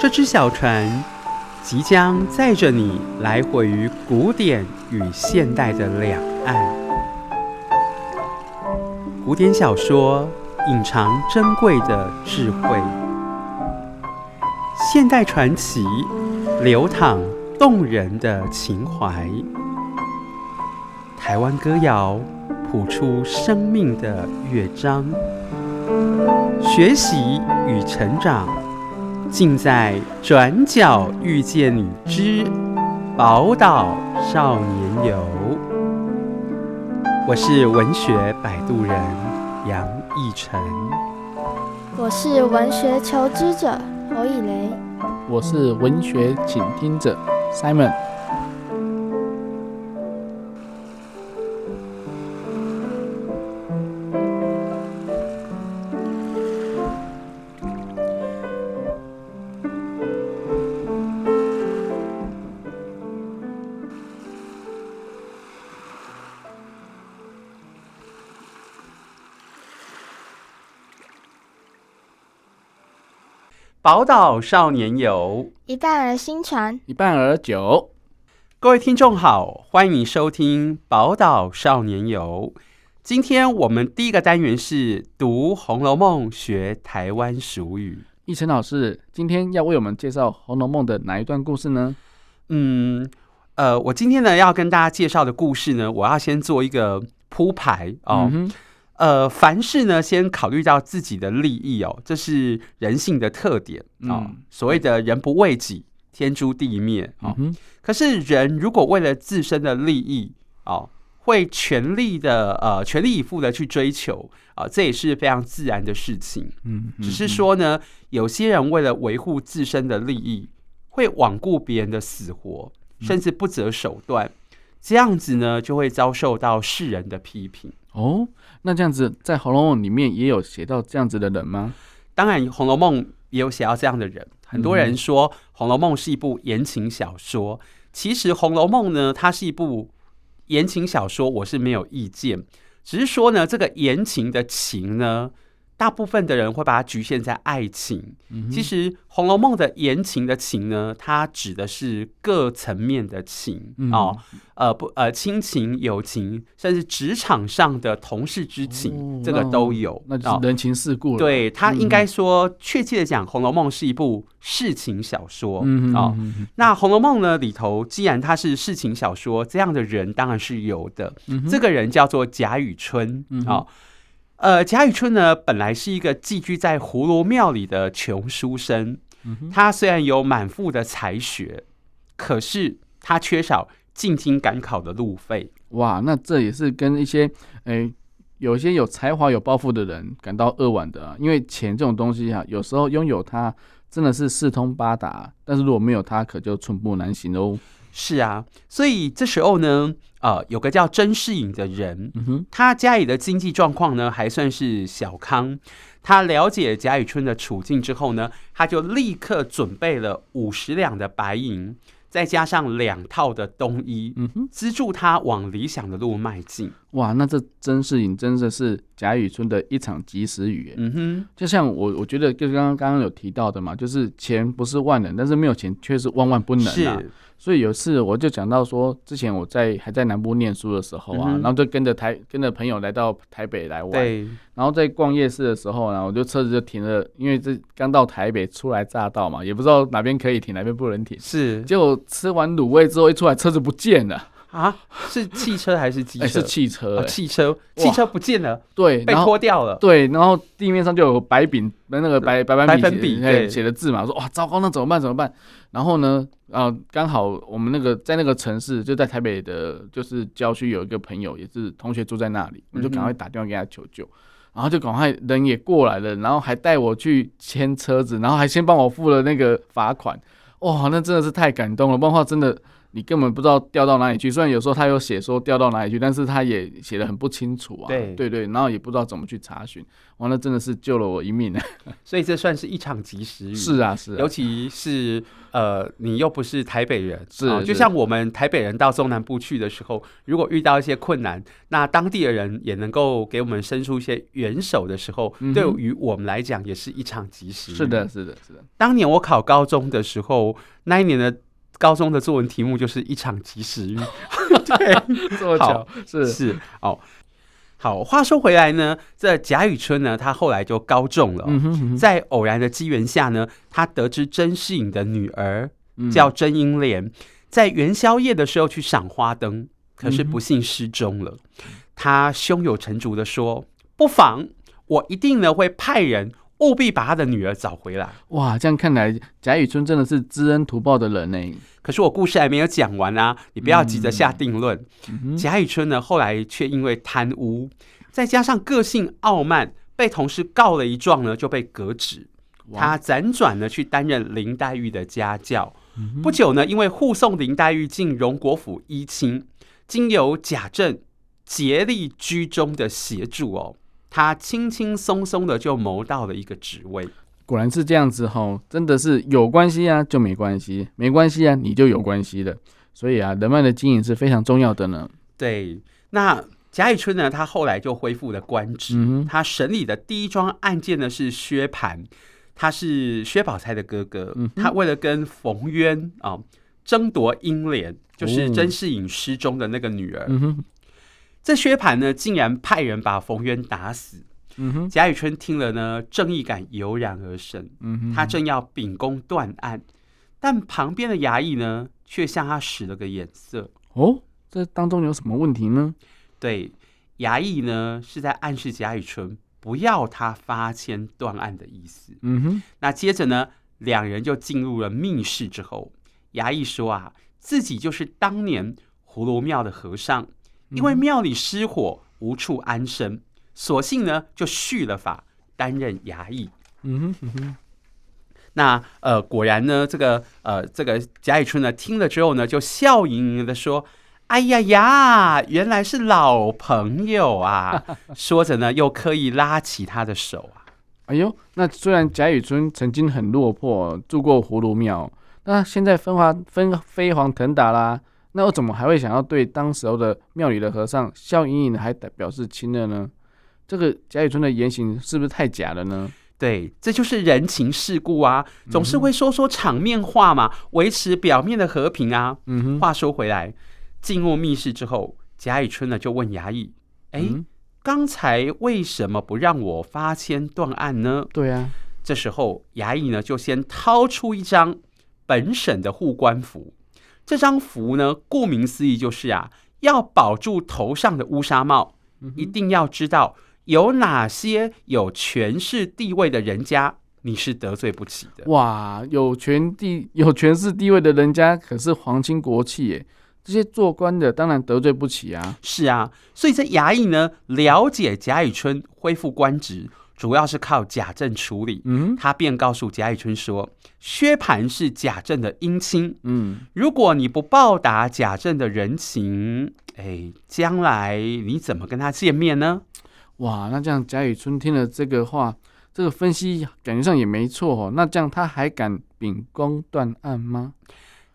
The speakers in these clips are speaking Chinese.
这只小船即将载着你来回于古典与现代的两岸。古典小说隐藏珍贵的智慧，现代传奇流淌动人的情怀，台湾歌谣谱出生命的乐章。学习与成长，尽在转角遇见你之宝岛少年游。我是文学摆渡人杨逸晨，我是文学求知者侯以雷，我是文学倾听者 Simon。宝岛少年游，一半儿新传，一半儿酒。各位听众好，欢迎收听《宝岛少年游》。今天我们第一个单元是读《红楼梦》学台湾俗语。奕晨老师，今天要为我们介绍《红楼梦》的哪一段故事呢？嗯，呃，我今天呢要跟大家介绍的故事呢，我要先做一个铺排哦。嗯呃，凡事呢，先考虑到自己的利益哦，这是人性的特点哦。嗯、所谓的“人不为己，天诛地灭”哦。嗯、可是人如果为了自身的利益哦，会全力的呃全力以赴的去追求啊、哦，这也是非常自然的事情。嗯，只是说呢，有些人为了维护自身的利益，会罔顾别人的死活，甚至不择手段，嗯、这样子呢，就会遭受到世人的批评。哦，那这样子在《红楼梦》里面也有写到这样子的人吗？当然，《红楼梦》也有写到这样的人。很多人说《红楼梦》是一部言情小说，其实《红楼梦》呢，它是一部言情小说，我是没有意见。只是说呢，这个言情的情呢。大部分的人会把它局限在爱情，嗯、其实《红楼梦》的言情的情呢，它指的是各层面的情、嗯、哦，呃不呃亲情、友情，甚至职场上的同事之情，哦、这个都有。那就是人情世故了。对，它应该说，确切的讲，《红楼梦》是一部世情小说、哦。那《红楼梦》呢里头，既然它是世情小说，这样的人当然是有的。这个人叫做贾雨村哦呃，贾雨村呢，本来是一个寄居在葫芦庙里的穷书生。嗯、他虽然有满腹的才学，可是他缺少进京赶考的路费。哇，那这也是跟一些诶、欸，有一些有才华、有抱负的人感到扼腕的啊。因为钱这种东西啊，有时候拥有它真的是四通八达，但是如果没有它，可就寸步难行哦。是啊，所以这时候呢，呃，有个叫甄士隐的人，嗯、哼他家里的经济状况呢还算是小康。他了解贾雨村的处境之后呢，他就立刻准备了五十两的白银。再加上两套的冬衣，嗯哼，资助他往理想的路迈进。哇，那这甄士隐真的是贾雨村的一场及时雨。嗯哼，就像我，我觉得就是刚刚刚刚有提到的嘛，就是钱不是万能，但是没有钱却是万万不能啊。所以有次我就讲到说，之前我在还在南部念书的时候啊，嗯、然后就跟着台跟着朋友来到台北来玩，对然后在逛夜市的时候呢，我就车子就停了，因为这刚到台北初来乍到嘛，也不知道哪边可以停，哪边不能停。是，结果吃完卤味之后一出来，车子不见了。啊，是汽车还是机车？是汽车，欸，汽车，汽车不见了，对，被拖掉了，对，然后地面上就有白笔，那个白白白粉笔写的字嘛，说哇，糟糕，那怎么办？怎么办？然后呢，啊，刚好我们那个在那个城市，就在台北的，就是郊区有一个朋友，也是同学住在那里，我就赶快打电话给他求救，然后就赶快人也过来了，然后还带我去牵车子，然后还先帮我付了那个罚款，哇，那真的是太感动了，不然的话真的。你根本不知道掉到哪里去。虽然有时候他有写说掉到哪里去，但是他也写的很不清楚啊。对对对，然后也不知道怎么去查询。完了，真的是救了我一命啊！所以这算是一场及时雨。是啊，是啊。尤其是呃，你又不是台北人，是、啊，就像我们台北人到中南部去的时候，如果遇到一些困难，那当地的人也能够给我们伸出一些援手的时候，嗯、对于我们来讲也是一场及时雨。是的，是的，是的。当年我考高中的时候，那一年的高中的作文题目就是一场及时雨。对，这么巧，是是哦。好，话说回来呢，这贾雨村呢，他后来就高中了，嗯哼嗯哼。在偶然的机缘下呢，他得知甄士隐的女儿叫甄英莲，嗯，在元宵夜的时候去赏花灯，可是不幸失踪了。嗯、他胸有成竹的说：“不妨，我一定呢会派人务必把他的女儿找回来。”哇，这样看来，贾雨村真的是知恩图报的人呢。可是我故事还没有讲完啊，你不要急着下定论。贾雨村呢，后来却因为贪污，再加上个性傲慢，被同事告了一状呢，就被革职。他辗转呢去担任林黛玉的家教。不久呢，因为护送林黛玉进荣国府依亲，经由贾政竭力居中的协助哦，他轻轻松松的就谋到了一个职位。果然是这样子吼，真的是有关系啊就没关系，没关系啊你就有关系的，所以啊人脉的经营是非常重要的呢。对，那贾雨村呢，他后来就恢复了官职，嗯，他审理的第一桩案件呢是薛蟠，他是薛宝钗的哥哥，嗯，他为了跟冯渊啊争夺英莲，就是甄士隐失踪的那个女儿，嗯，这薛蟠呢竟然派人把冯渊打死。嗯哼，贾雨村听了呢，正义感油然而生。嗯哼，他正要秉公断案，但旁边的衙役呢，却向他使了个眼色。哦，这当中有什么问题呢？对，衙役呢是在暗示贾雨村不要他发签断案的意思。嗯哼，那接着呢，两人就进入了密室之后，衙役说啊，自己就是当年葫芦庙的和尚，因为庙里失火，无处安身。索性呢，就续了法，担任衙役。嗯哼嗯哼。那呃，果然呢，这个呃，这个贾雨村呢，听了之后呢，就笑盈盈的说：“哎呀呀，原来是老朋友啊！” 说着呢，又刻意拉起他的手啊。哎呦，那虽然贾雨村曾经很落魄，住过葫芦庙，那现在分华飞飞黄腾达啦，那我怎么还会想要对当时候的庙里的和尚笑盈盈的，还表示亲热呢？这个贾雨村的言行是不是太假了呢？对，这就是人情世故啊，总是会说说场面话嘛，维持表面的和平啊。嗯哼。话说回来，进入密室之后，贾雨村呢就问衙役：“哎、嗯，刚才为什么不让我发签断案呢？”对啊。这时候衙役呢就先掏出一张本省的护官符，这张符呢，顾名思义就是啊，要保住头上的乌纱帽，嗯、一定要知道。有哪些有权势地位的人家，你是得罪不起的？哇，有权地有权势地位的人家可是皇亲国戚耶，这些做官的当然得罪不起啊。是啊，所以这衙役呢，了解贾雨村恢复官职，主要是靠贾政处理。嗯，他便告诉贾雨村说：“薛蟠是贾政的姻亲。嗯，如果你不报答贾政的人情，哎，将来你怎么跟他见面呢？”哇，那这样贾雨村听了这个话，这个分析感觉上也没错哦。那这样他还敢秉公断案吗？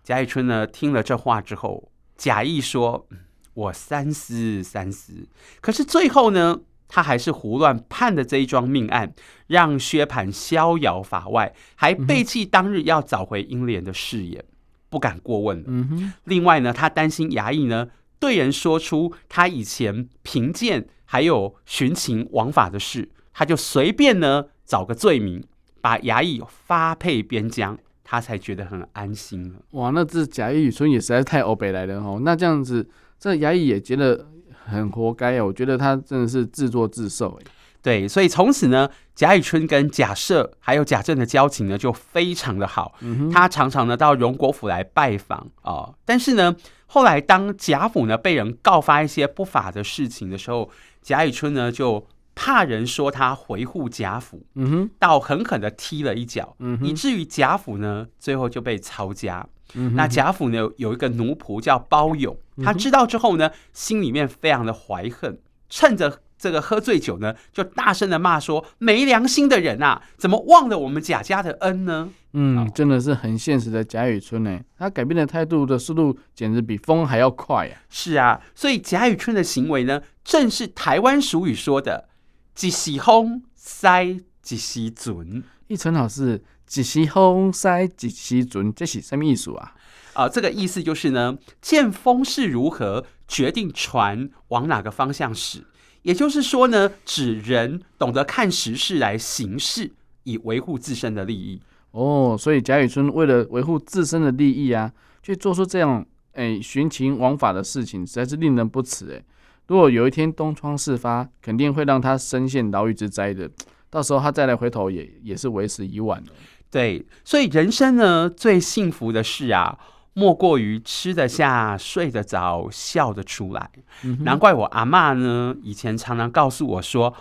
贾雨村呢听了这话之后，假意说：“我三思三思。”可是最后呢，他还是胡乱判的这一桩命案，让薛蟠逍遥法外，还背弃当日要找回英莲的誓言，不敢过问了。嗯哼。另外呢，他担心衙役呢对人说出他以前贫贱。还有徇情枉法的事，他就随便呢找个罪名，把衙役发配边疆，他才觉得很安心了。哇，那这贾雨村也实在是太欧北来了哦。那这样子，这衙役也觉得很活该啊。我觉得他真的是自作自受哎。对，所以从此呢，贾雨村跟贾赦还有贾政的交情呢就非常的好。嗯、他常常呢到荣国府来拜访啊、哦。但是呢，后来当贾府呢被人告发一些不法的事情的时候，贾雨村呢就怕人说他回护贾府，嗯哼，倒狠狠的踢了一脚，嗯，以至于贾府呢最后就被抄家。嗯、那贾府呢有一个奴仆叫包勇，他知道之后呢，心里面非常的怀恨，趁着这个喝醉酒呢，就大声的骂说：“没良心的人啊，怎么忘了我们贾家的恩呢？”嗯，真的是很现实的贾雨村呢，他改变的态度的速度简直比风还要快呀、啊！是啊，所以贾雨村的行为呢，正是台湾俗语说的“即喜风塞一时准”。一村老师，“一时风塞一时准”，这是什么意思啊？啊、呃，这个意思就是呢，见风势如何，决定船往哪个方向驶。也就是说呢，指人懂得看时势来行事，以维护自身的利益。哦，所以贾雨村为了维护自身的利益啊，去做出这样哎徇情枉法的事情，实在是令人不齿哎。如果有一天东窗事发，肯定会让他身陷牢狱之灾的。到时候他再来回头也，也也是为时已晚了。对，所以人生呢，最幸福的事啊，莫过于吃得下、睡得着、笑得出来。嗯、难怪我阿妈呢，以前常常告诉我说：“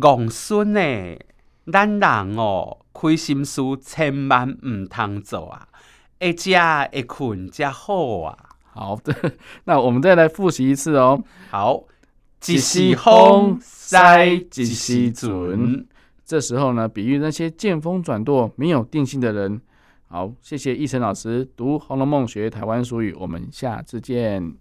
公孙呢，咱人哦。”亏心事千万唔通做啊！一家一困加好啊！好的，那我们再来复习一次哦。好，一时风塞一时准。这时候呢，比喻那些见风转舵、没有定性的人。好，谢谢奕成老师读《红楼梦》学台湾俗语，我们下次见。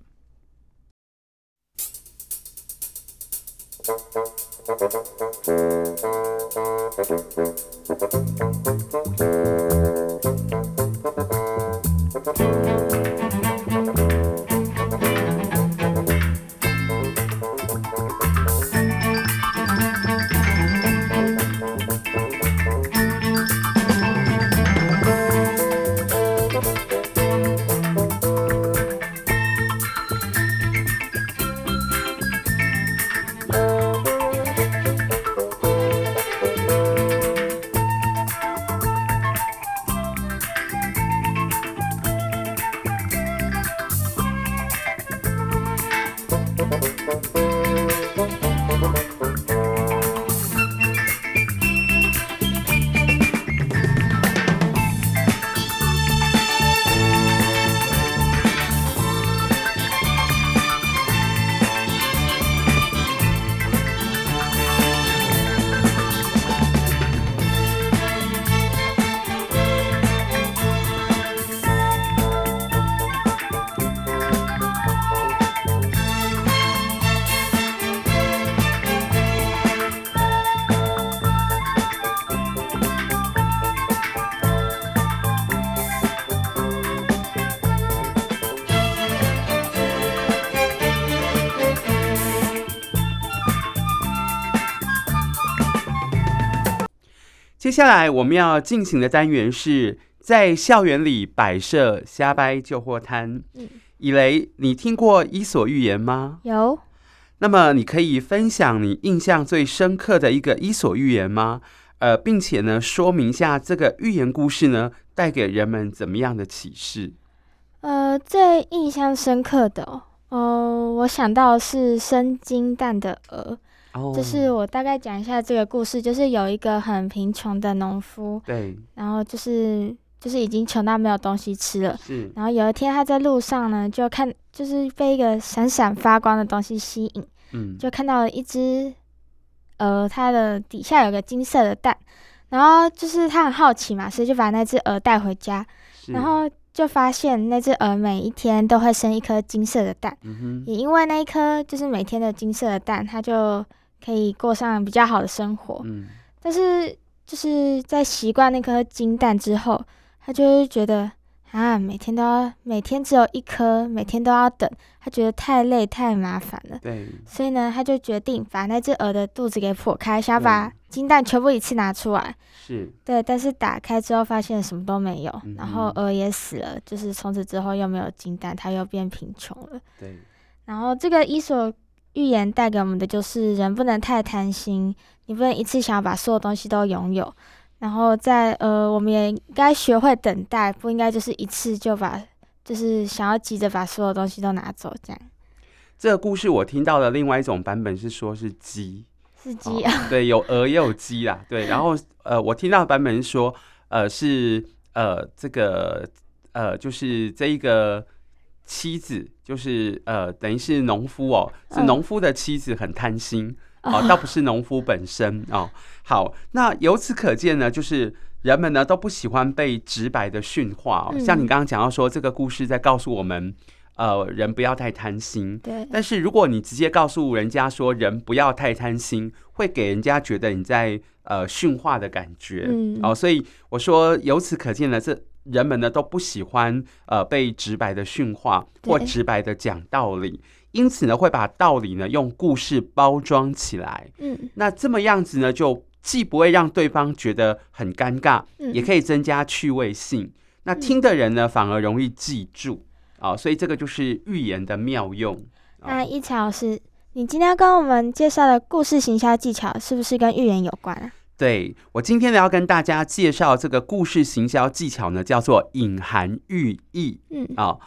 下来我们要进行的单元是在校园里摆设瞎掰旧货摊。嗯，以雷，你听过《伊索寓言》吗？有。那么你可以分享你印象最深刻的一个伊索寓言吗？呃，并且呢，说明一下这个寓言故事呢，带给人们怎么样的启示？呃，最印象深刻的哦，呃，我想到是生金蛋的鹅。就是我大概讲一下这个故事，就是有一个很贫穷的农夫，对，然后就是就是已经穷到没有东西吃了，是，然后有一天他在路上呢，就看就是被一个闪闪发光的东西吸引，嗯，就看到了一只，呃，它的底下有个金色的蛋，然后就是他很好奇嘛，所以就把那只鹅带回家，然后就发现那只鹅每一天都会生一颗金色的蛋，嗯，也因为那一颗就是每天的金色的蛋，它就可以过上比较好的生活，嗯，但是就是在习惯那颗金蛋之后，他就会觉得啊，每天都要，每天只有一颗，每天都要等，他觉得太累太麻烦了，对，所以呢，他就决定把那只鹅的肚子给破开，想把金蛋全部一次拿出来，是，对，但是打开之后发现什么都没有，嗯、然后鹅也死了，就是从此之后又没有金蛋，他又变贫穷了，对，然后这个伊索。寓言带给我们的就是人不能太贪心，你不能一次想要把所有东西都拥有，然后在呃，我们也应该学会等待，不应该就是一次就把，就是想要急着把所有东西都拿走这样。这个故事我听到的另外一种版本是说是鸡，是鸡啊、哦，对，有鹅也有鸡啦，对，然后呃，我听到的版本是说呃是呃这个呃，就是这一个妻子，就是呃，等于是农夫哦，是农夫的妻子很贪心哦，倒不是农夫本身哦。好，那由此可见呢，就是人们呢都不喜欢被直白的训话哦。像你刚刚讲到说，这个故事在告诉我们。呃，人不要太贪心。对。但是如果你直接告诉人家说人不要太贪心，会给人家觉得你在呃训话的感觉。嗯。哦，所以我说由此可见呢，这人们呢都不喜欢呃被直白的训话或直白的讲道理，因此呢会把道理呢用故事包装起来。嗯。那这么样子呢，就既不会让对方觉得很尴尬，也可以增加趣味性。那听的人呢反而容易记住。哦，所以这个就是寓言的妙用。那一樵老师，你今天跟我们介绍的故事行销技巧，是不是跟寓言有关啊？对，我今天呢要跟大家介绍这个故事行销技巧呢，叫做隐含寓意。嗯，啊、哦，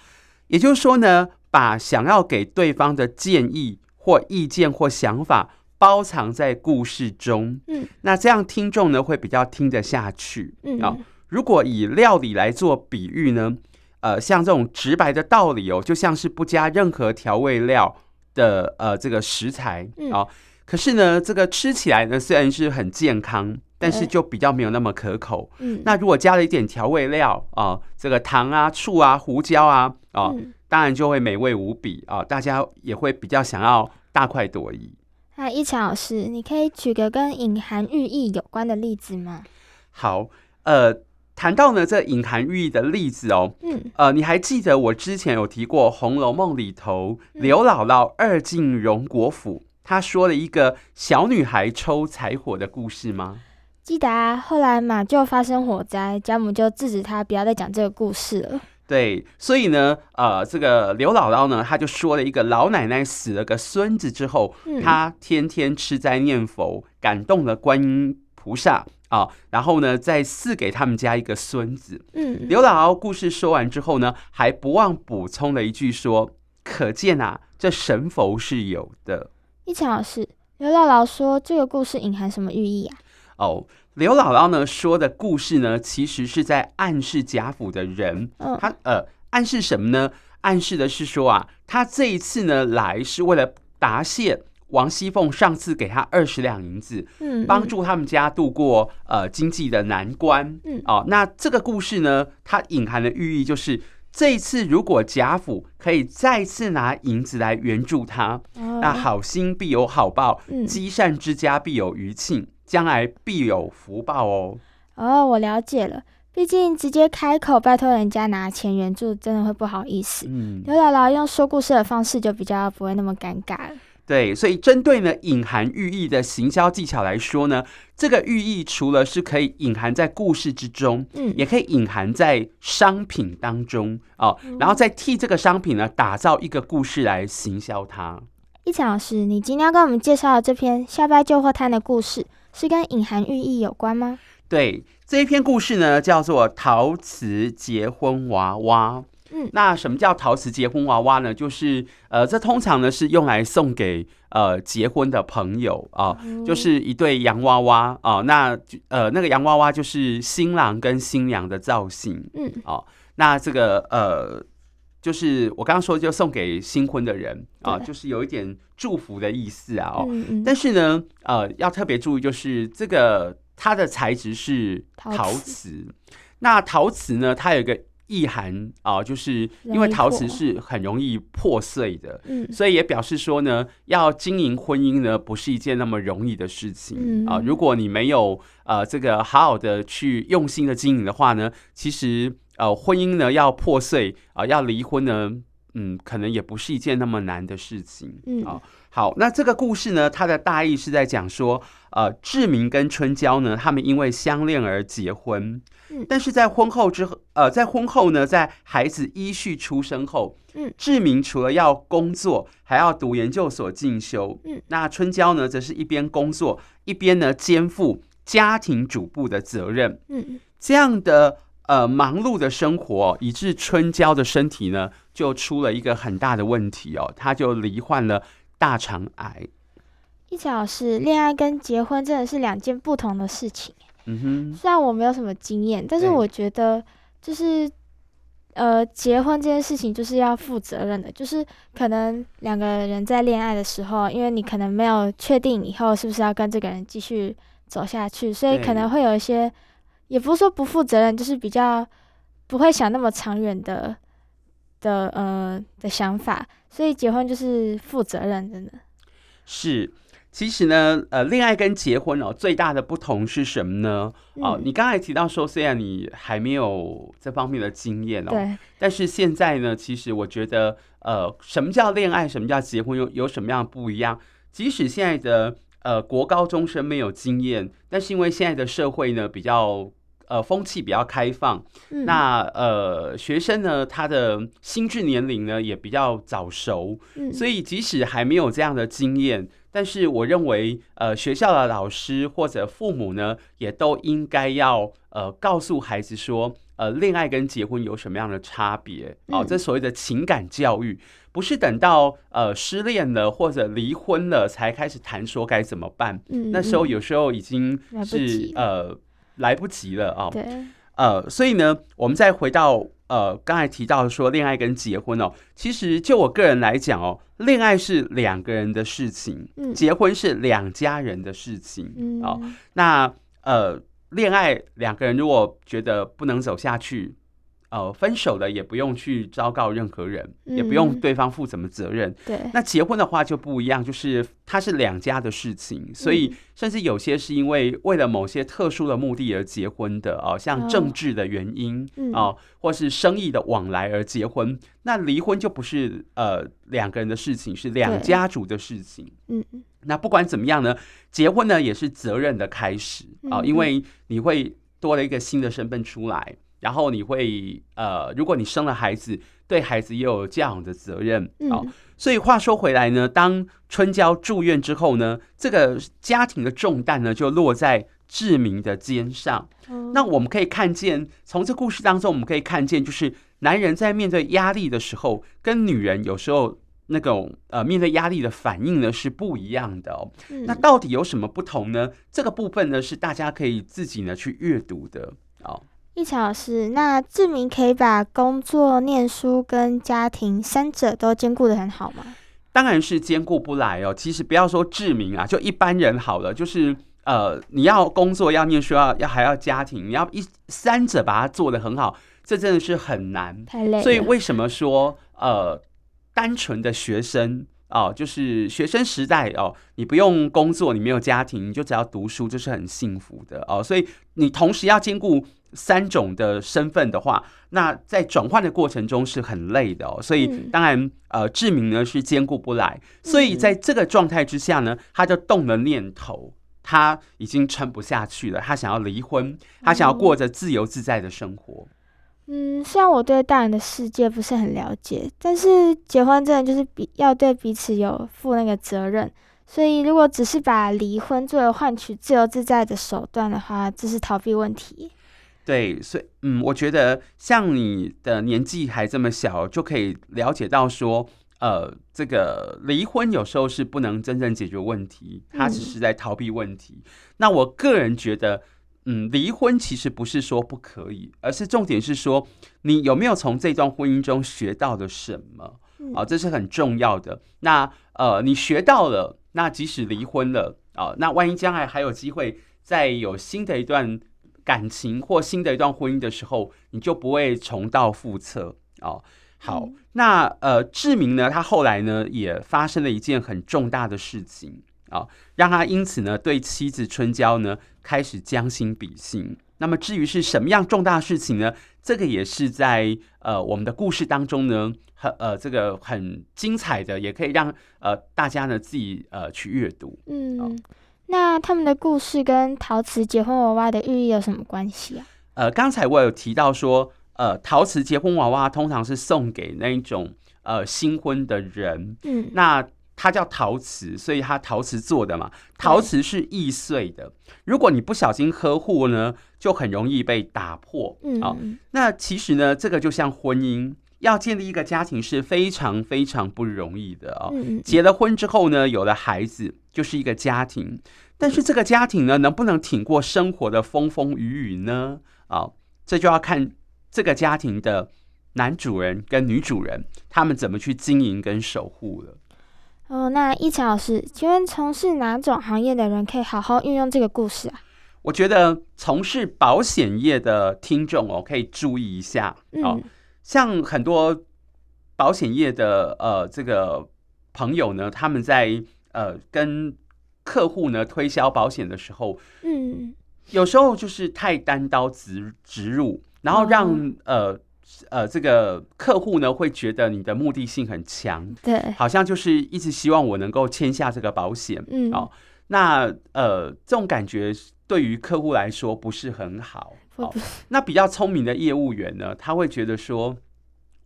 也就是说呢，把想要给对方的建议或意见或想法包藏在故事中。嗯，那这样听众呢会比较听得下去。嗯，啊、哦，如果以料理来做比喻呢？呃，像这种直白的道理哦，就像是不加任何调味料的呃这个食材哦，可是呢，这个吃起来呢虽然是很健康，但是就比较没有那么可口。嗯，那如果加了一点调味料啊，这个糖啊、醋啊、胡椒啊，哦，当然就会美味无比啊，大家也会比较想要大快朵颐。那一强老师，你可以举个跟隐含寓意有关的例子吗？好，呃。谈到呢，这隐含寓意的例子哦，嗯，呃，你还记得我之前有提过《红楼梦》里头刘姥姥二进荣国府，她说了一个小女孩抽柴火的故事吗？记得啊，后来马厩发生火灾，贾母就制止他不要再讲这个故事了。对，所以呢，呃，这个刘姥姥呢，她就说了一个老奶奶死了个孙子之后，嗯、她天天吃斋念佛，感动了观音菩萨。啊、哦，然后呢，再赐给他们家一个孙子。嗯，刘姥姥故事说完之后呢，还不忘补充了一句说：“可见啊，这神佛是有的。”一强老师，刘姥姥说这个故事隐含什么寓意啊？哦，刘姥姥呢说的故事呢，其实是在暗示贾府的人。嗯，他呃，暗示什么呢？暗示的是说啊，他这一次呢来是为了答谢。王熙凤上次给他二十两银子，嗯，帮助他们家度过呃经济的难关，嗯，哦，那这个故事呢，它隐含的寓意就是，这一次如果贾府可以再次拿银子来援助他，哦，那好心必有好报，积善之家必有余庆，将来必有福报哦。哦，我了解了，毕竟直接开口拜托人家拿钱援助，真的会不好意思。嗯，刘姥姥用说故事的方式，就比较不会那么尴尬了。对，所以针对呢隐含寓意的行销技巧来说呢，这个寓意除了是可以隐含在故事之中，嗯，也可以隐含在商品当中哦，然后再替这个商品呢打造一个故事来行销它。一晨老师，你今天要跟我们介绍的这篇下拜旧货摊的故事，是跟隐含寓意有关吗？对，这一篇故事呢叫做陶瓷结婚娃娃。嗯，那什么叫陶瓷结婚娃娃呢？就是呃，这通常呢是用来送给呃结婚的朋友啊，呃，就是一对洋娃娃啊，呃。那呃那个洋娃娃就是新郎跟新娘的造型，嗯，哦，那这个呃就是我刚刚说就送给新婚的人啊，呃，就是有一点祝福的意思啊。哦，但是呢，呃，要特别注意，就是这个它的材质是陶瓷。那陶瓷呢，它有一个。意涵啊，就是因为陶瓷是很容易破碎的，嗯，所以也表示说呢，要经营婚姻呢，不是一件那么容易的事情啊。如果你没有呃这个好好的去用心的经营的话呢，其实呃婚姻呢要破碎啊，要离婚呢，嗯，可能也不是一件那么难的事情，嗯啊。好，那这个故事呢，它的大意是在讲说，呃，志明跟春娇呢，他们因为相恋而结婚。但是在婚后之后，呃，在婚后呢，在孩子依序出生后，嗯，志明除了要工作，还要读研究所进修，嗯，那春娇呢，则是一边工作，一边呢肩负家庭主妇的责任，嗯，这样的呃忙碌的生活，以致春娇的身体呢，就出了一个很大的问题哦，她就罹患了大肠癌。一樵老师，恋爱跟结婚真的是两件不同的事情。嗯哼，虽然我没有什么经验，但是我觉得就是，呃，结婚这件事情就是要负责任的，就是可能两个人在恋爱的时候，因为你可能没有确定以后是不是要跟这个人继续走下去，所以可能会有一些，也不是说不负责任，就是比较不会想那么长远的的呃的想法，所以结婚就是负责任，真的是。其实呢，呃，恋爱跟结婚哦，最大的不同是什么呢？嗯、哦，你刚才提到说，虽然你还没有这方面的经验哦，对，但是现在呢，其实我觉得，呃，什么叫恋爱，什么叫结婚，有有什么样的不一样？即使现在的呃国高中生没有经验，但是因为现在的社会呢比较呃风气比较开放，嗯、那呃学生呢他的心智年龄呢也比较早熟，嗯、所以即使还没有这样的经验。但是我认为，呃，学校的老师或者父母呢，也都应该要呃告诉孩子说，呃，恋爱跟结婚有什么样的差别？哦，这所谓的情感教育，不是等到呃失恋了或者离婚了才开始谈说该怎么办。嗯，那时候有时候已经是呃来不及了啊。对。呃，所以呢，我们再回到呃刚才提到说恋爱跟结婚哦，其实就我个人来讲哦。恋爱是两个人的事情，嗯，结婚是两家人的事情，嗯，哦，那呃，恋爱两个人如果觉得不能走下去。呃，分手了也不用去昭告任何人，嗯、也不用对方负什么责任。对，那结婚的话就不一样，就是它是两家的事情，所以甚至有些是因为为了某些特殊的目的而结婚的哦、呃，像政治的原因哦、或是生意的往来而结婚。那离婚就不是呃两个人的事情，是两家族的事情。嗯嗯。那不管怎么样呢，结婚呢也是责任的开始啊、呃，因为你会多了一个新的身份出来。然后你会呃，如果你生了孩子，对孩子也有教养的责任啊、哦。所以话说回来呢，当春娇住院之后呢，这个家庭的重担呢就落在志明的肩上。嗯、那我们可以看见，从这故事当中，我们可以看见，就是男人在面对压力的时候，跟女人有时候那种呃面对压力的反应呢是不一样的哦。嗯、那到底有什么不同呢？这个部分呢是大家可以自己呢去阅读的哦。一樵老师，那志明可以把工作、念书跟家庭三者都兼顾的很好吗？当然是兼顾不来哦。其实不要说志明啊，就一般人好了，就是呃，你要工作、要念书、要要还要家庭，你要一三者把它做的很好，这真的是很难，太累。所以为什么说呃，单纯的学生哦，就是学生时代哦，你不用工作，你没有家庭，你就只要读书，就是很幸福的哦。所以你同时要兼顾。三种的身份的话，那在转换的过程中是很累的哦，所以当然，呃，志明呢是兼顾不来，所以在这个状态之下呢，他就动了念头，他已经撑不下去了，他想要离婚，他想要过着自由自在的生活。嗯，虽然我对大人的世界不是很了解，但是结婚真的就是比要对彼此有负那个责任，所以如果只是把离婚作为换取自由自在的手段的话，这是逃避问题。对，所以嗯，我觉得像你的年纪还这么小，就可以了解到说，呃，这个离婚有时候是不能真正解决问题，他只是在逃避问题。嗯、那我个人觉得，嗯，离婚其实不是说不可以，而是重点是说你有没有从这段婚姻中学到了什么啊、这是很重要的。那呃，你学到了，那即使离婚了啊、呃，那万一将来还有机会再有新的一段。感情或新的一段婚姻的时候，你就不会重蹈覆辙哦。好，嗯、那呃，志明呢，他后来呢也发生了一件很重大的事情啊、哦，让他因此呢对妻子春娇呢开始将心比心。那么至于是什么样重大的事情呢？这个也是在呃我们的故事当中呢，很呃这个很精彩的，也可以让呃大家呢自己呃去阅读。嗯。哦那他们的故事跟陶瓷结婚娃娃的寓意有什么关系啊？呃，刚才我有提到说，呃，陶瓷结婚娃娃通常是送给那一种呃新婚的人，嗯，那它叫陶瓷，所以它陶瓷做的嘛，陶瓷是易碎的，如果你不小心呵护呢，就很容易被打破，嗯，哦，那其实呢，这个就像婚姻。要建立一个家庭是非常非常不容易的哦。结了婚之后呢，有了孩子就是一个家庭，但是这个家庭呢，能不能挺过生活的风风雨雨呢？啊，这就要看这个家庭的男主人跟女主人他们怎么去经营跟守护了。哦，那一强老师，请问从事哪种行业的人可以好好运用这个故事啊？我觉得从事保险业的听众哦，可以注意一下哦。像很多保险业的呃这个朋友呢，他们在呃跟客户呢推销保险的时候，嗯，有时候就是太单刀直直入，然后让呃。呃，这个客户呢会觉得你的目的性很强，对，好像就是一直希望我能够签下这个保险，嗯，哦，那呃，这种感觉对于客户来说不是很好，哦，那比较聪明的业务员呢，他会觉得说，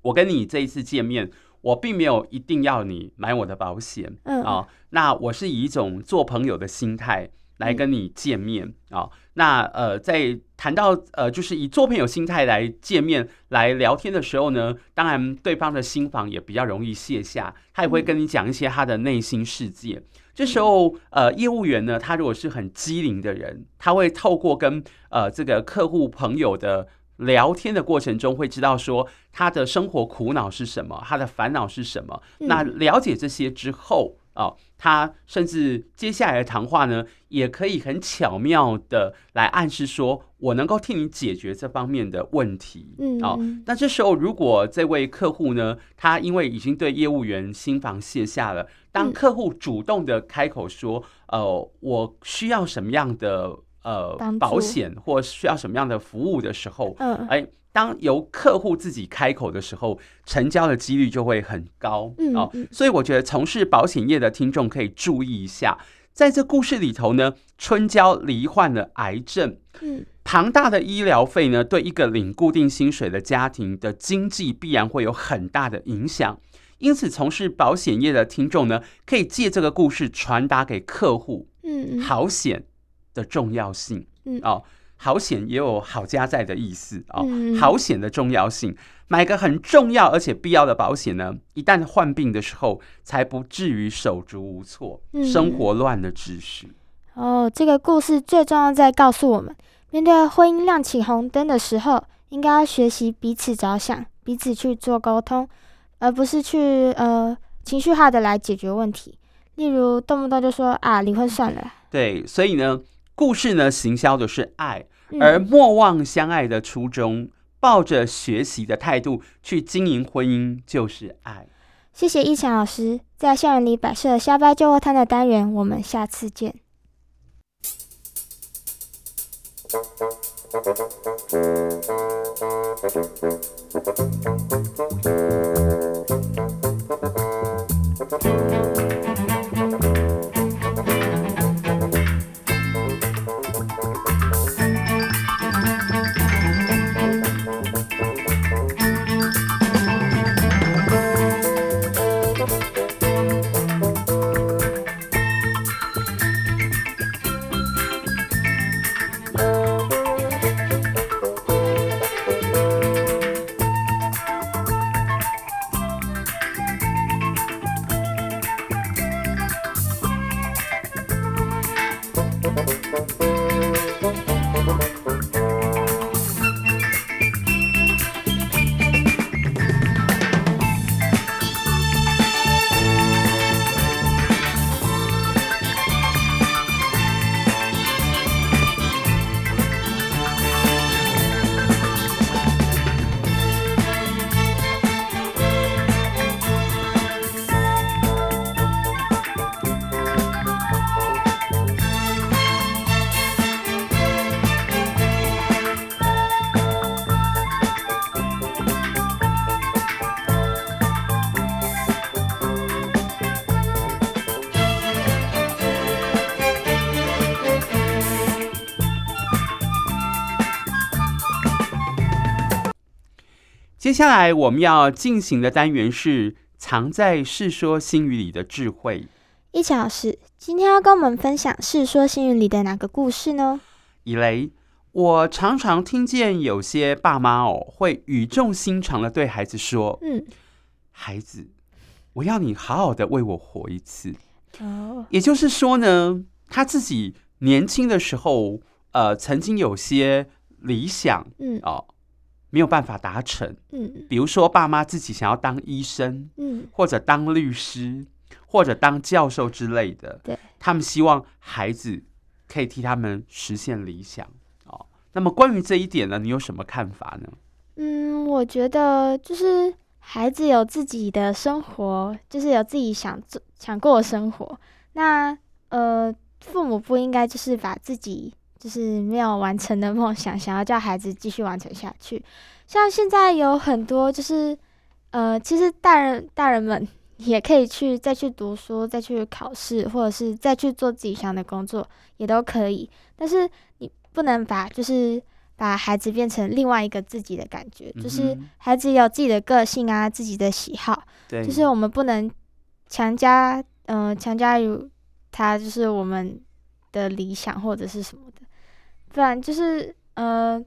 我跟你这一次见面，我并没有一定要你买我的保险，嗯，哦，那我是以一种做朋友的心态。来跟你见面啊、那呃，在谈到呃，就是以做朋友心态来见面来聊天的时候呢，当然对方的心房也比较容易卸下，他也会跟你讲一些他的内心世界。嗯、这时候呃，业务员呢，他如果是很机灵的人，他会透过跟呃这个客户朋友的聊天的过程中，会知道说他的生活苦恼是什么，他的烦恼是什么。嗯、那了解这些之后。哦，他甚至接下来的谈话呢，也可以很巧妙的来暗示说，我能够替你解决这方面的问题。嗯，哦，那这时候如果这位客户呢，他因为已经对业务员心房卸下了，当客户主动的开口说，呃，我需要什么样的呃保险或需要什么样的服务的时候，嗯，哎。当由客户自己开口的时候，成交的几率就会很高。嗯，哦，所以我觉得从事保险业的听众可以注意一下，在这故事里头呢，春娇罹患了癌症，嗯，庞大的医疗费呢，对一个领固定薪水的家庭的经济必然会有很大的影响。因此，从事保险业的听众呢，可以借这个故事传达给客户，嗯，好险的重要性，嗯，哦。好险也有好家在的意思啊！好险的重要性，买个很重要而且必要的保险呢，一旦患病的时候，才不至于手足无措，生活乱了秩序。哦，这个故事最重要在告诉我们，面对婚姻亮起红灯的时候，应该要学习彼此着想，彼此去做沟通，而不是去呃情绪化的来解决问题。例如动不动就说啊离婚算了。对，所以呢，故事呢行销的是爱。而莫忘相爱的初衷，抱着学习的态度去经营婚姻，就是爱。谢谢一强老师，在校园里摆设瞎掰旧货摊的单元，我们下次见。接下来我们要进行的单元是藏在《世说新语》里的智慧。一强老师，今天要跟我们分享《世说新语》里的哪个故事呢？以雷，我常常听见有些爸妈哦，会语重心长的对孩子说：“嗯，孩子，我要你好好的为我活一次。”哦，也就是说呢，他自己年轻的时候，呃，曾经有些理想，嗯，哦。没有办法达成。嗯，比如说爸妈自己想要当医生，嗯，或者当律师，或者当教授之类的。对，他们希望孩子可以替他们实现理想。哦，那么关于这一点呢，你有什么看法呢？嗯，我觉得就是孩子有自己的生活，就是有自己想做、想过的生活。那呃，父母不应该就是把自己就是没有完成的梦想，想要叫孩子继续完成下去。像现在有很多就是呃，其实大人大人们 也可以去再去读书，再去考试，或者是再去做自己想的工作，也都可以。但是你不能把就是。把孩子变成另外一个自己的感觉，嗯、就是孩子有自己的个性啊，自己的喜好，就是我们不能强加，嗯、呃，强加于他，就是我们的理想或者是什么的，不然就是，呃，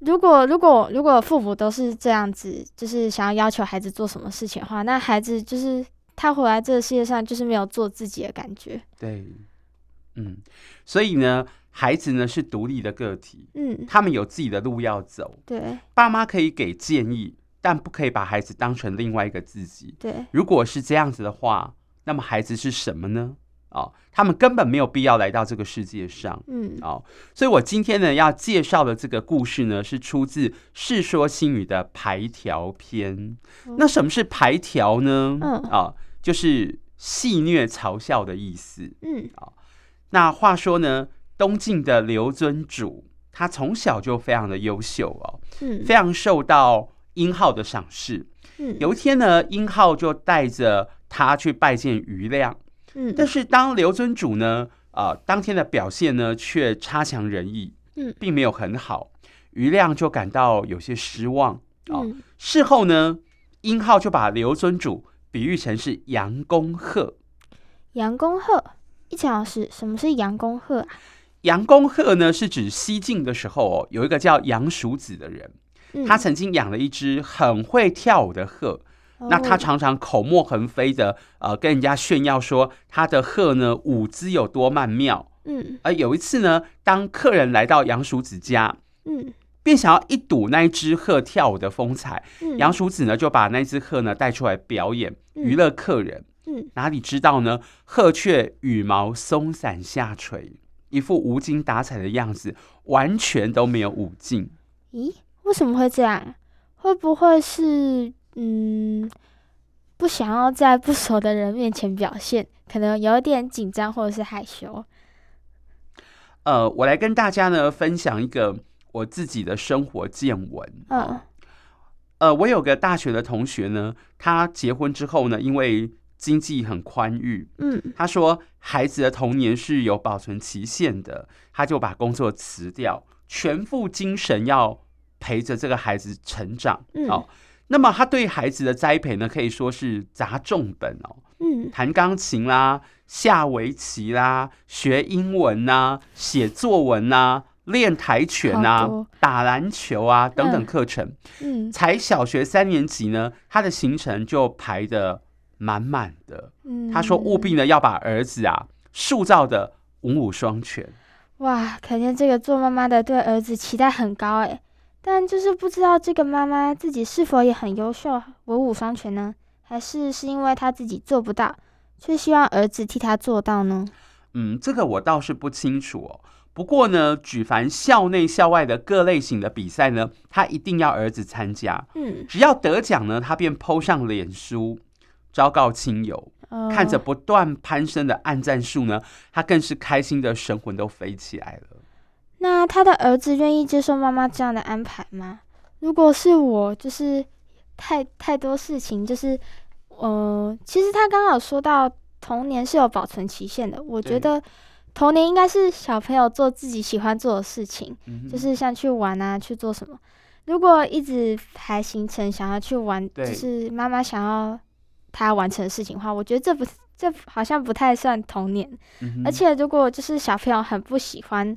如果如果如果父母都是这样子，就是想要要求孩子做什么事情的话，那孩子就是他活在这个世界上，就是没有做自己的感觉，对，嗯，所以呢。孩子呢是独立的个体，嗯，他们有自己的路要走，对，爸妈可以给建议，但不可以把孩子当成另外一个自己，对。如果是这样子的话，那么孩子是什么呢？哦，他们根本没有必要来到这个世界上，嗯，哦，所以我今天呢要介绍的这个故事呢是出自《世说新语》的排条篇。嗯、那什么是排条呢？嗯，啊、哦，就是戏谑嘲笑的意思，嗯，啊、哦，那话说呢。东晋的刘尊主，他从小就非常的优秀哦，嗯，非常受到殷浩的赏识。嗯，有一天呢，殷浩就带着他去拜见余亮。嗯，但是当刘尊主呢，呃，当天的表现呢，却差强人意，嗯，并没有很好。余亮就感到有些失望。哦，嗯，事后呢，殷浩就把刘尊主比喻成是杨公鹤。杨公鹤，一强老师，什么是杨公鹤啊？杨公鹤呢，是指西晋的时候哦，有一个叫杨叔子的人，嗯、他曾经养了一只很会跳舞的鹤，哦、那他常常口沫横飞的呃跟人家炫耀说他的鹤呢舞姿有多曼妙。嗯，而有一次呢，当客人来到杨叔子家，嗯，便想要一睹那一只鹤跳舞的风采，嗯、杨叔子呢就把那只鹤呢带出来表演，娱乐客人。嗯，哪里知道呢，鹤却羽毛松散下垂。一副无精打采的样子，完全都没有舞劲。咦，为什么会这样？会不会是嗯，不想要在不熟的人面前表现，可能有点紧张或者是害羞？呃，我来跟大家呢分享一个我自己的生活见闻。嗯，呃，我有个大学的同学呢，他结婚之后呢，因为经济很宽裕，嗯，他说孩子的童年是有保存期限的，他就把工作辞掉，全副精神要陪着这个孩子成长。嗯，哦，那么他对孩子的栽培呢，可以说是砸重本哦。嗯，弹钢琴啦，下围棋啦，学英文呐，写作文呐，练跆拳呐，打篮球啊等等课程。嗯，才小学三年级呢，他的行程就排的满满的，嗯他说务必呢要把儿子啊塑造的文武双全。哇，可见这个做妈妈的对儿子期待很高哎，但就是不知道这个妈妈自己是否也很优秀，文武双全呢？还是是因为她自己做不到，却希望儿子替她做到呢？嗯，这个我倒是不清楚哦。不过呢，举凡校内校外的各类型的比赛呢，他一定要儿子参加。嗯，只要得奖呢，他便 PO 上脸书。昭告亲友，看着不断攀升的暗战数呢，他更是开心的神魂都飞起来了。那他的儿子愿意接受妈妈这样的安排吗？如果是我，就是太太多事情，就是呃，其实他刚刚有说到童年是有保存期限的，我觉得童年应该是小朋友做自己喜欢做的事情，就是像去玩啊，去做什么。如果一直排行程想要去玩，就是妈妈想要。他要完成的事情的话，我觉得这不这好像不太算童年。嗯、而且如果就是小朋友很不喜欢，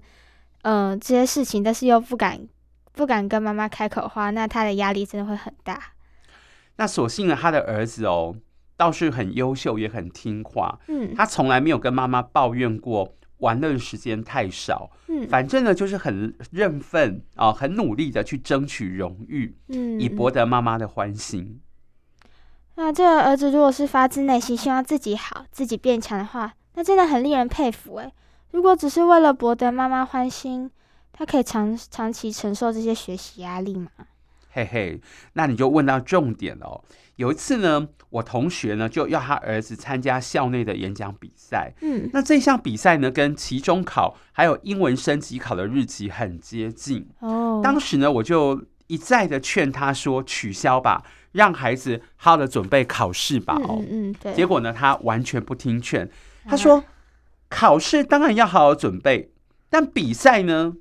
嗯、呃，这些事情，但是又不敢不敢跟妈妈开口的话，那他的压力真的会很大。那所幸呢，他的儿子哦，倒是很优秀，也很听话。嗯，他从来没有跟妈妈抱怨过玩乐的时间太少，嗯，反正呢就是很认份啊，很努力的去争取荣誉，嗯，以博得妈妈的欢心。那这个儿子如果是发自内心希望自己好、自己变强的话，那真的很令人佩服诶。如果只是为了博得妈妈欢心，他可以长长期承受这些学习压力吗？嘿嘿，那你就问到重点了哦。有一次呢，我同学呢就要他儿子参加校内的演讲比赛。嗯，那这项比赛呢跟期中考还有英文升级考的日期很接近。哦，当时呢我就一再的劝他说取消吧，让孩子好好的准备考试吧。哦，嗯，嗯，对。结果呢他完全不听劝，他说考试当然要好好准备，但比赛呢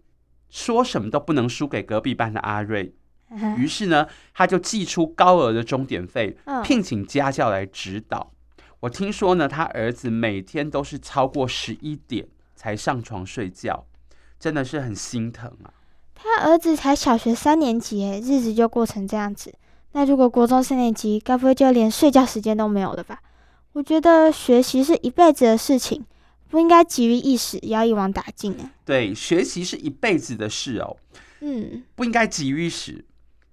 说什么都不能输给隔壁班的阿瑞。于是呢，他就寄出高额的钟点费，聘请家教来指导。我听说呢，他儿子每天都是超过十一点才上床睡觉，真的是很心疼啊。他儿子才小学三年级，哎，日子就过成这样子。那如果国中三年级，该不会就连睡觉时间都没有了吧？我觉得学习是一辈子的事情，不应该急于一时，要一网打尽啊。对，学习是一辈子的事哦，嗯，不应该急于一时。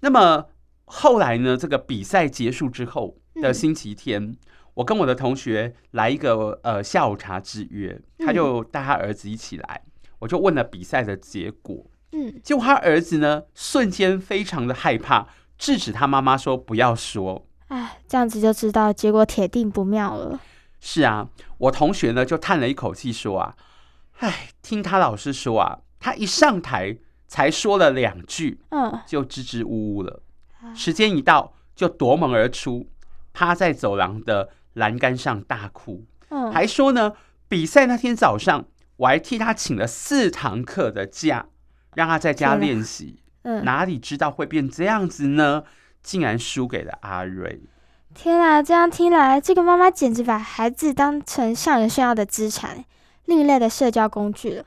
那么后来呢？这个比赛结束之后的星期天，嗯、我跟我的同学来一个呃下午茶之约，他就带他儿子一起来，嗯、我就问了比赛的结果，嗯，结果他儿子呢瞬间非常的害怕，制止他妈妈说不要说，哎，这样子就知道结果铁定不妙了。是啊，我同学呢就叹了一口气说啊，哎，听他老师说啊，他一上台。才说了两句，嗯，就支支吾吾了。时间一到，就夺门而出，趴在走廊的栏杆上大哭。嗯，还说呢，比赛那天早上，我还替他请了四堂课的假，让他在家练习。嗯，哪里知道会变这样子呢？竟然输给了阿瑞。天啊，这样听来，这个妈妈简直把孩子当成向人炫耀的资产，另类的社交工具了。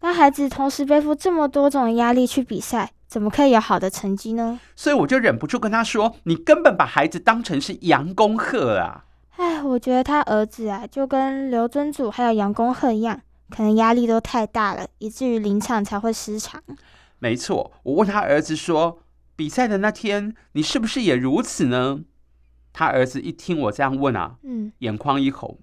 那孩子同时背负这么多种压力去比赛，怎么可以有好的成绩呢？所以我就忍不住跟他说：“你根本把孩子当成是杨公鹤啊！”哎，我觉得他儿子啊，就跟刘尊祖还有杨公鹤一样，可能压力都太大了，以至于临场才会失常。没错，我问他儿子说：“比赛的那天，你是不是也如此呢？”他儿子一听我这样问啊，嗯，眼眶一红。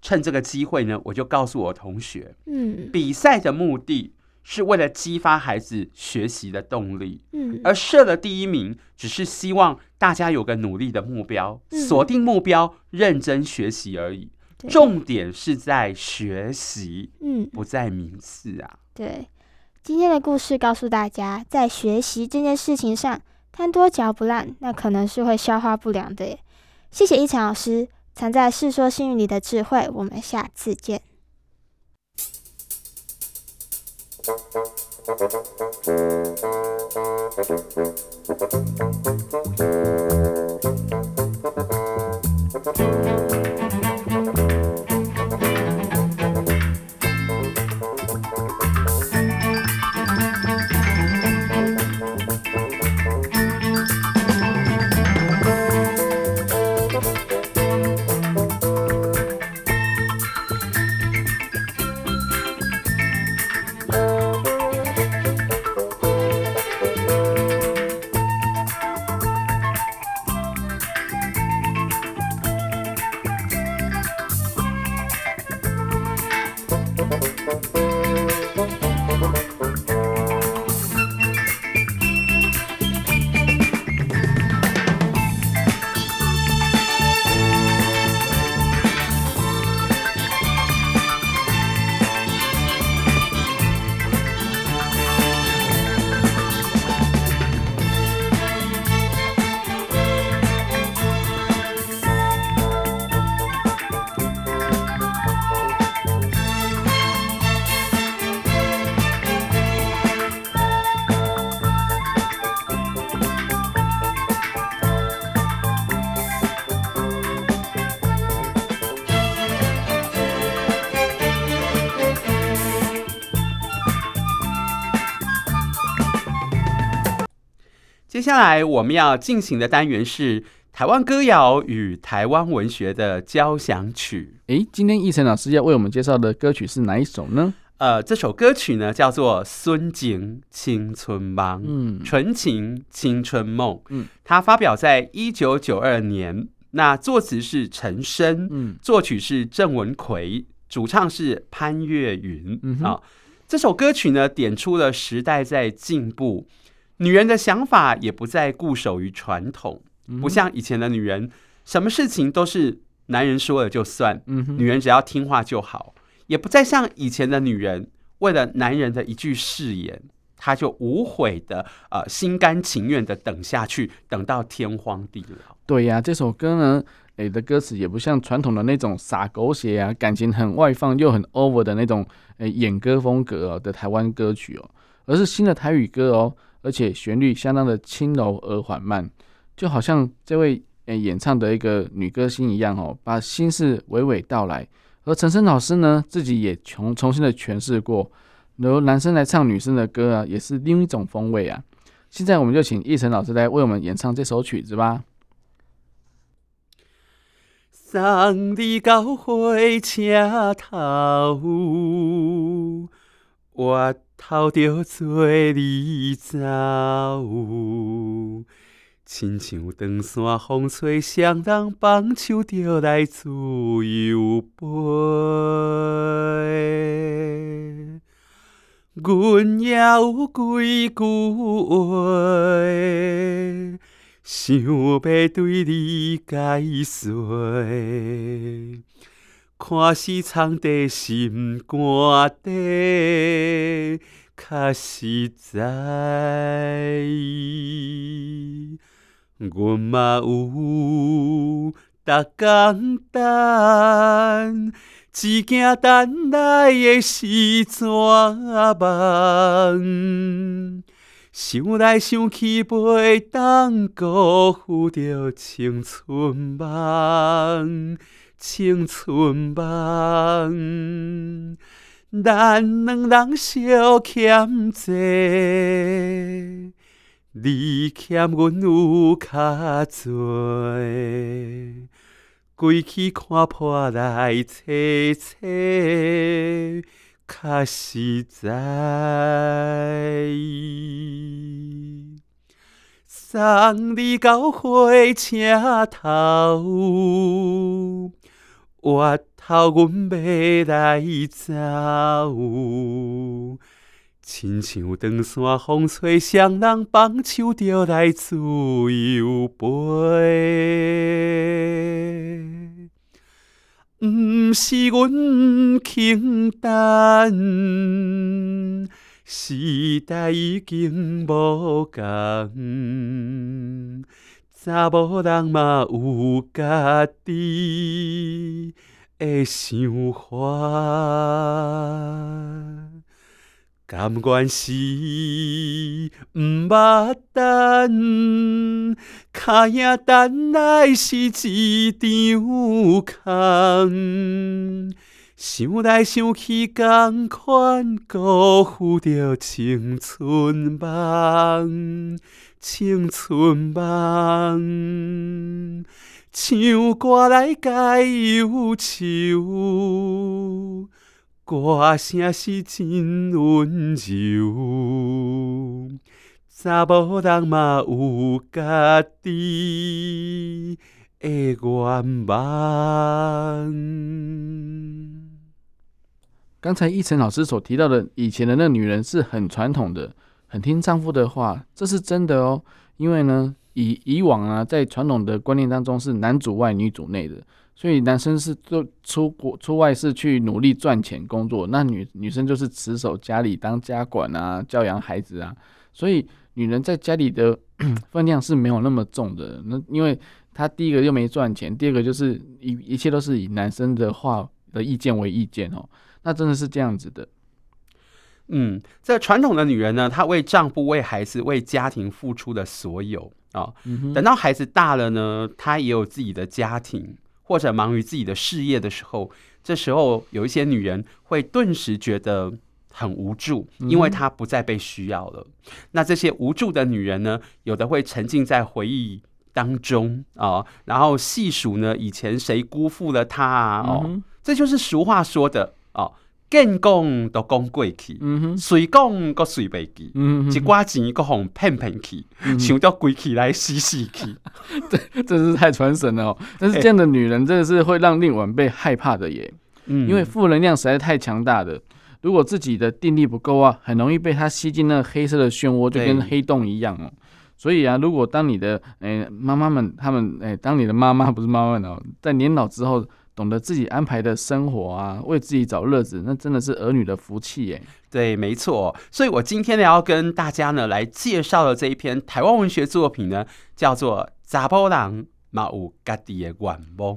趁这个机会呢，我就告诉我同学，嗯，比赛的目的是为了激发孩子学习的动力，嗯，而设了第一名，只是希望大家有个努力的目标，锁定目标，认真学习而已。重点是在学习，嗯，不在名次啊。对，今天的故事告诉大家，在学习这件事情上，贪多嚼不烂，那可能是会消化不良的耶。谢谢一禅老师。藏在《世说新语》里的智慧，我们下次见。下来我们要进行的单元是台湾歌谣与台湾文学的交响曲。诶，今天奕成老师要为我们介绍的歌曲是哪一首呢？呃，这首歌曲呢叫做《孙景青春梦》，嗯，纯情青春梦，嗯，它发表在一九九二年。那作词是陈升，嗯，作曲是郑文奎，主唱是潘越云，嗯啊。这首歌曲呢，点出了时代在进步，女人的想法也不再固守于传统。不像以前的女人，什么事情都是男人说了就算，女人只要听话就好，也不再像以前的女人，为了男人的一句誓言，她就无悔的呃心甘情愿的等下去，等到天荒地老。对呀，这首歌呢，诶的歌词也不像传统的那种洒狗血啊，感情很外放又很 over 的那种诶演歌风格的台湾歌曲哦，而是新的台语歌哦，而且旋律相当的轻柔而缓慢。就好像这位诶演唱的一个女歌星一样哦，把心事娓娓道来。而陈升老师呢，自己也重重新的诠释过，由男生来唱女生的歌啊，也是另一种风味啊。现在我们就请奕成老师来为我们演唱这首曲子吧。送你到火车头，我头着做你走。亲像长线风吹，双人放手就来自由飞。阮也有几句话，想要对你解说，看是藏在心肝底，较实在。阮嘛有逐工等，只惊等来的是怎梦？想来想去，袂当辜负着青春梦，青春梦。咱两人相欠债。你欠阮有较侪，归去看破来找找，较实在。送你到火车头，我头阮要来走。亲像长线风吹，双人放手就来自由飞。毋是阮轻等，时代已经无共，查某人嘛有家己的想法。甘愿是毋捌等，脚影等来是一场空。想来想去，同款辜负着青春梦，青春梦。唱歌来解忧愁。歌声是真温柔，查某人嘛有家己的愿望。刚才奕晨老师所提到的，以前的那个女人是很传统的，很听丈夫的话，这是真的哦。因为呢，以以往啊，在传统的观念当中是男主外女主内的。所以男生是做出国出外是去努力赚钱工作，那女女生就是持守家里当家管啊，教养孩子啊。所以女人在家里的分量是没有那么重的。那因为她第一个又没赚钱，第二个就是一一切都是以男生的话的意见为意见哦。那真的是这样子的。嗯，这传统的女人呢，她为丈夫、为孩子、为家庭付出的所有啊，嗯，等到孩子大了呢，她也有自己的家庭。或者忙于自己的事业的时候，这时候有一些女人会顿时觉得很无助，因为她不再被需要了。那这些无助的女人呢，有的会沉浸在回忆当中啊，然后细数呢以前谁辜负了她啊，哦，嗯、这就是俗话说的哦，见讲都讲过去，嗯哼，随讲个随背记，一寡钱个红骗骗去，想到归去来死死去，这真是太传神了哦。但是这样的女人真的是会让另晚辈害怕的耶，嗯，因为负能量实在太强大的。如果自己的定力不够啊，很容易被它吸进那个黑色的漩涡，就跟黑洞一样哦。所以啊，如果当你的诶妈妈们，他们诶、欸，当你的妈妈不是妈妈们哦，在年老之后，懂得自己安排的生活啊，为自己找乐子，那真的是儿女的福气耶。对，没错。所以我今天呢，要跟大家呢来介绍的这一篇台湾文学作品呢，叫做《杂波浪》。嘛有家己的愿望，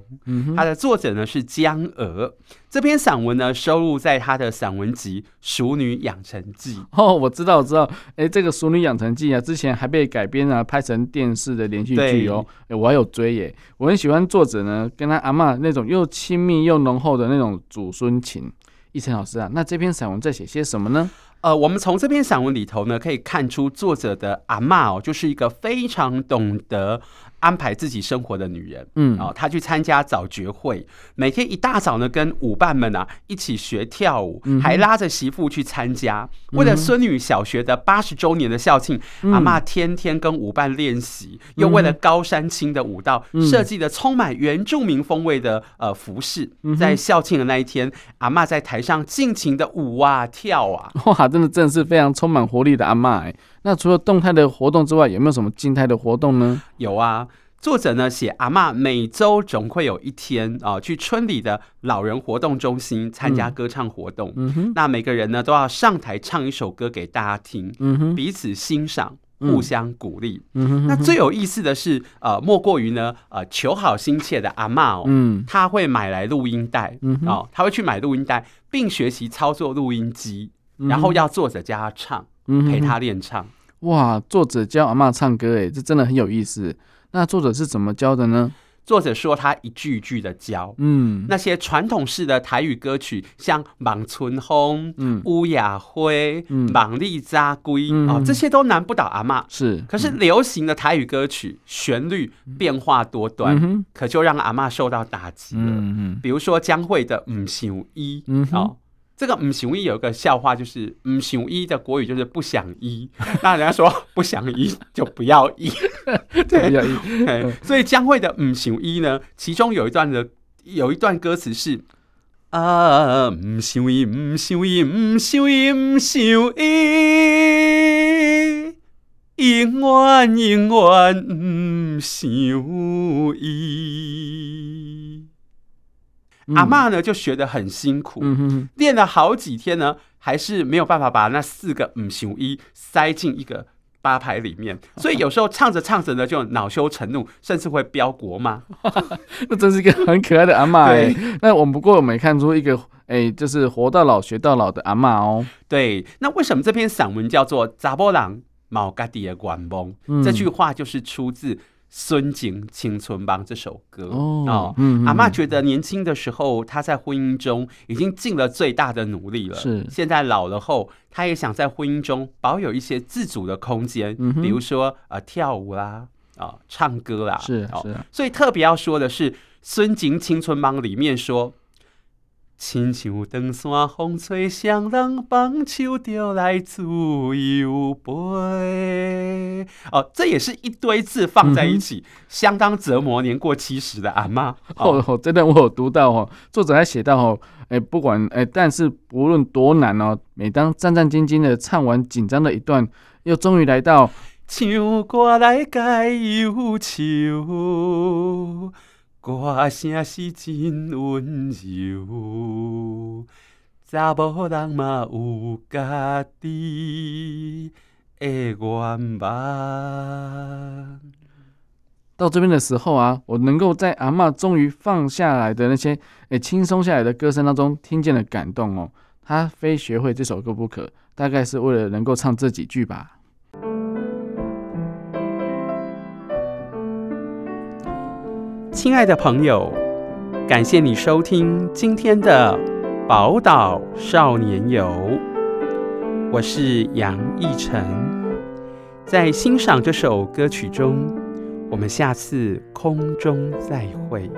它的作者呢是江娥。这篇散文呢收录在他的散文集《熟女养成记》。哦，我知道，我知道。哎、欸，这个《熟女养成记》啊，之前还被改编啊，拍成电视的连续剧哦。我还有追耶。我很喜欢作者呢，跟他阿妈那种又亲密又浓厚的那种祖孙情。奕晨老师啊，那这篇散文在写些什么呢？呃，我们从这篇散文里头呢，可以看出作者的阿妈哦，就是一个非常懂得。安排自己生活的女人，嗯，哦，她去参加早觉会，每天一大早呢，跟舞伴们啊一起学跳舞，嗯、还拉着媳妇去参加。嗯、为了孙女小学的八十周年的校庆，嗯、阿妈天天跟舞伴练习，嗯、又为了高山青的舞蹈，嗯、设计的充满原住民风味的呃服饰。嗯、在校庆的那一天，阿妈在台上尽情的舞啊跳啊，哇，真的真的是非常充满活力的阿妈哎。那除了动态的活动之外，有没有什么静态的活动呢？有啊，作者呢写阿妈每周总会有一天啊，去村里的老人活动中心参加歌唱活动。嗯哼，那每个人呢都要上台唱一首歌给大家听，嗯哼，彼此欣赏，互相鼓励。嗯哼，那最有意思的是，呃，莫过于呢，呃，求好心切的阿妈哦，嗯，他会买来录音带，嗯哦，他会去买录音带，并学习操作录音机，然后要作者教他唱，陪他练唱。哇，作者教阿嬷唱歌，哎，这真的很有意思。那作者是怎么教的呢？作者说他一句一句的教，嗯，那些传统式的台语歌曲，像《莽村风》、嗯，《乌雅灰》、嗯，《望你早归》哦，这些都难不倒阿嬷。是，可是流行的台语歌曲旋律变化多端，嗯、可就让阿嬷受到打击了。嗯比如说江蕙的《唔想一》，嗯好，哦。这个唔想医有一个笑话，就是唔想医的国语就是不想医，那人家说不想医就不要医，对，对，所以江蕙的唔想医呢，其中有一段的有一段歌词是啊，唔想依，唔想依，唔想依，唔想依，永远永远唔想依。阿嬷呢就学得很辛苦，练了好几天呢，还是没有办法把那四个五行一塞进一个八拍里面，所以有时候唱着唱着呢就恼羞成怒，甚至会飙国骂。那真是一个很可爱的阿嬷 哎。对那我们不过我没看出一个哎、欸，就是活到老学到老的阿嬷哦。对，那为什么这篇散文叫做《查某人嘛有家己的愿望》？嗯、这句话就是出自。孙景青春帮这首歌哦，哦嗯、阿妈觉得年轻的时候，她在婚姻中已经尽了最大的努力了。是，现在老了后，她也想在婚姻中保有一些自主的空间，嗯、比如说呃跳舞啦，啊、呃、唱歌啦。是是，哦、所以特别要说的是，孙景青春帮里面说。亲像长山风吹，双人放手就来自由飞。哦，这也是一堆字放在一起，嗯、相当折磨年过七十的阿妈。哦，哦，这段我有读到哦，作者还写到哦，哎，不管哎，但是不论多难哦，每当战战兢兢的唱完紧张的一段，又终于来到唱歌来解忧愁。歌声是真温柔，查某人嘛有家己的愿望。到这边的时候啊，我能够在阿嬷终于放下来的那些诶轻松下来的歌声当中，听见了感动哦。她非学会这首歌不可，大概是为了能够唱这几句吧。亲爱的朋友，感谢你收听今天的宝岛少年游，我是杨逸晨。在欣赏这首歌曲中，我们下次空中再会。